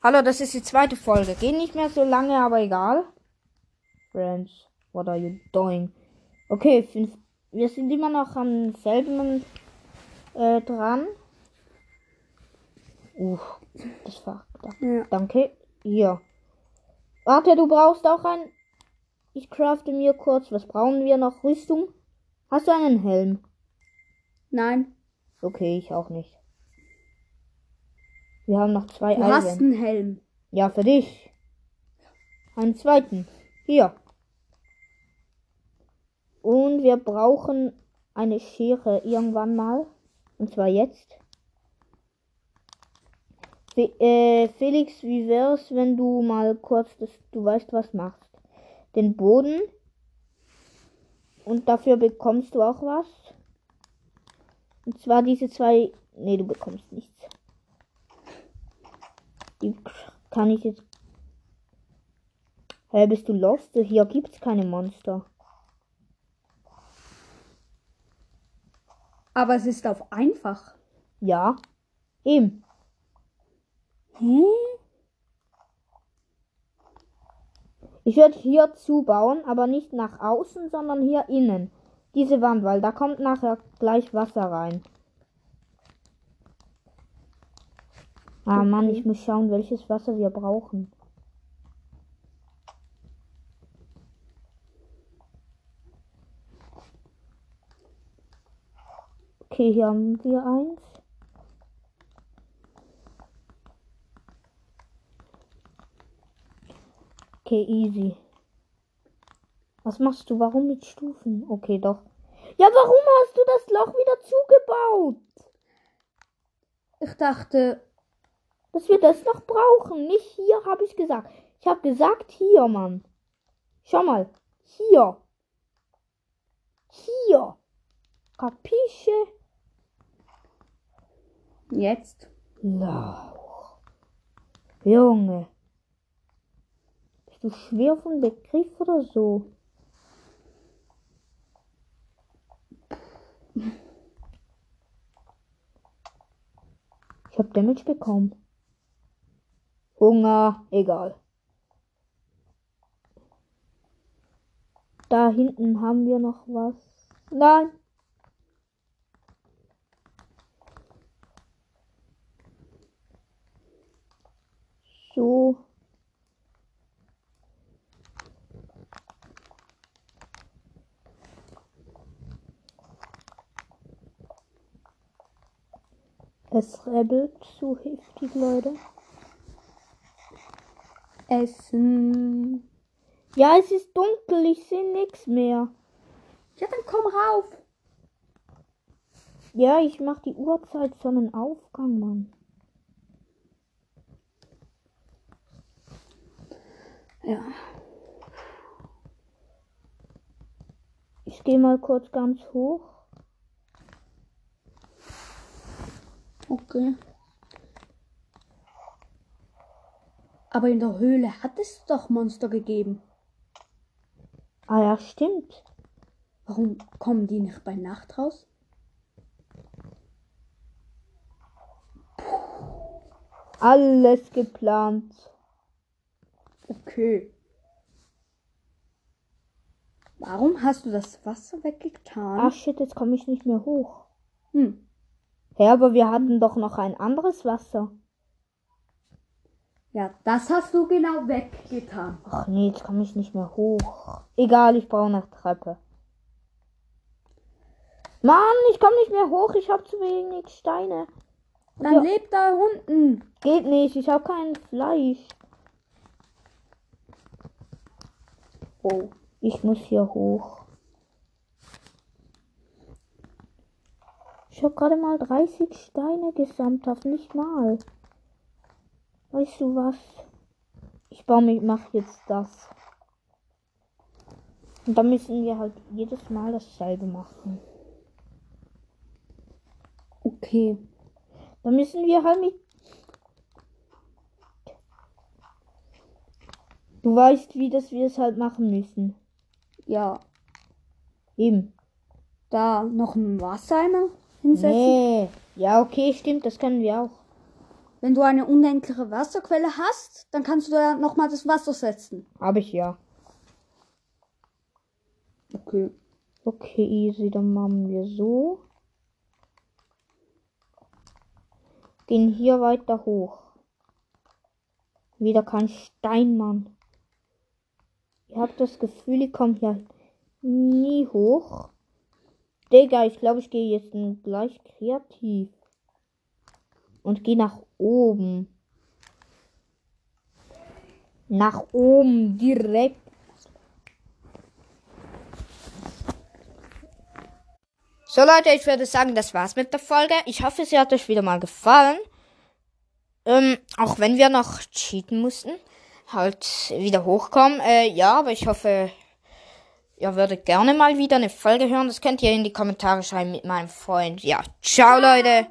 Hallo, das ist die zweite Folge. Geht nicht mehr so lange, aber egal. Friends, what are you doing? Okay, fünf, wir sind immer noch am selben äh, dran. Uh, das war. Ja. Danke. Hier. Warte, du brauchst auch ein. Ich crafte mir kurz. Was brauchen wir noch? Rüstung? Hast du einen Helm? Nein, Okay, ich auch nicht. Wir haben noch zwei du Eisen. hast einen Helm. Ja, für dich. Einen zweiten. Hier. Und wir brauchen eine Schere irgendwann mal. Und zwar jetzt. Fe äh, Felix, wie wär's, wenn du mal kurz, das, du weißt, was machst? Den Boden. Und dafür bekommst du auch was. Und zwar diese zwei. Nee, du bekommst nichts. Die kann ich jetzt. Hä, bist du lost? Hier gibt's keine Monster. Aber es ist auf einfach. Ja. Eben. Hä? Ich werde hier zubauen, aber nicht nach außen, sondern hier innen. Diese Wand, weil da kommt nachher gleich Wasser rein. Ah Mann, ich muss schauen, welches Wasser wir brauchen. Okay, hier haben wir eins. Okay, easy. Was machst du? Warum mit Stufen? Okay, doch. Ja, warum hast du das Loch wieder zugebaut? Ich dachte, Dass wir das noch brauchen. Nicht hier, habe ich gesagt. Ich habe gesagt hier, Mann. Schau mal. Hier. Hier. Kapische? jetzt. Lauch. Junge. Bist du schwer von Begriff oder so? Ich hab Damage bekommen. Hunger, egal. Da hinten haben wir noch was. Nein. So. Es rebelt so heftig, Leute. Essen. Ja, es ist dunkel, ich sehe nichts mehr. Ja, dann komm rauf. Ja, ich mach die Uhrzeit Sonnenaufgang, Mann. Ja. Ich gehe mal kurz ganz hoch. Okay. Aber in der Höhle hat es doch Monster gegeben. Ah ja, stimmt. Warum kommen die nicht bei Nacht raus? Alles geplant. Okay. Warum hast du das Wasser weggetan? Ach shit, jetzt komme ich nicht mehr hoch. Hm. Ja, aber wir hatten doch noch ein anderes Wasser. Ja, das hast du genau weggetan. Ach nee, jetzt komme ich nicht mehr hoch. Egal, ich brauche eine Treppe. Mann, ich komme nicht mehr hoch. Ich habe zu wenig Steine. Dann Ja. lebt da unten. Geht nicht, ich habe kein Fleisch. Oh. Ich muss hier hoch. Ich habe gerade mal 30 Steine gesammelt, nicht mal. Weißt du was? Ich baue mich, mach jetzt das. Und dann müssen wir halt jedes Mal dasselbe machen. Okay. Dann müssen wir halt mit. Du weißt, wie das wir es halt machen müssen. Ja. Eben. Da noch ein Wassereimer hinsetzen. Nee. Ja, okay, stimmt, das können wir auch. Wenn du eine unendliche Wasserquelle hast, dann kannst du da nochmal das Wasser setzen. Habe ich ja. Okay. Okay, easy, dann machen wir so. Gehen hier weiter hoch. Wieder kein Steinmann. Ich habe das Gefühl, ich komme hier nie hoch. Digga, ich glaube, ich gehe jetzt gleich kreativ. Und gehe nach oben. Nach oben direkt. So Leute, ich würde sagen, das war's mit der Folge. Ich hoffe, sie hat euch wieder mal gefallen. Ähm, auch wenn wir noch cheaten mussten. Halt wieder hochkommen. Äh, ja, aber ich hoffe, ihr würdet gerne mal wieder eine Folge hören. Das könnt ihr in die Kommentare schreiben mit meinem Freund. Ja, ciao Leute.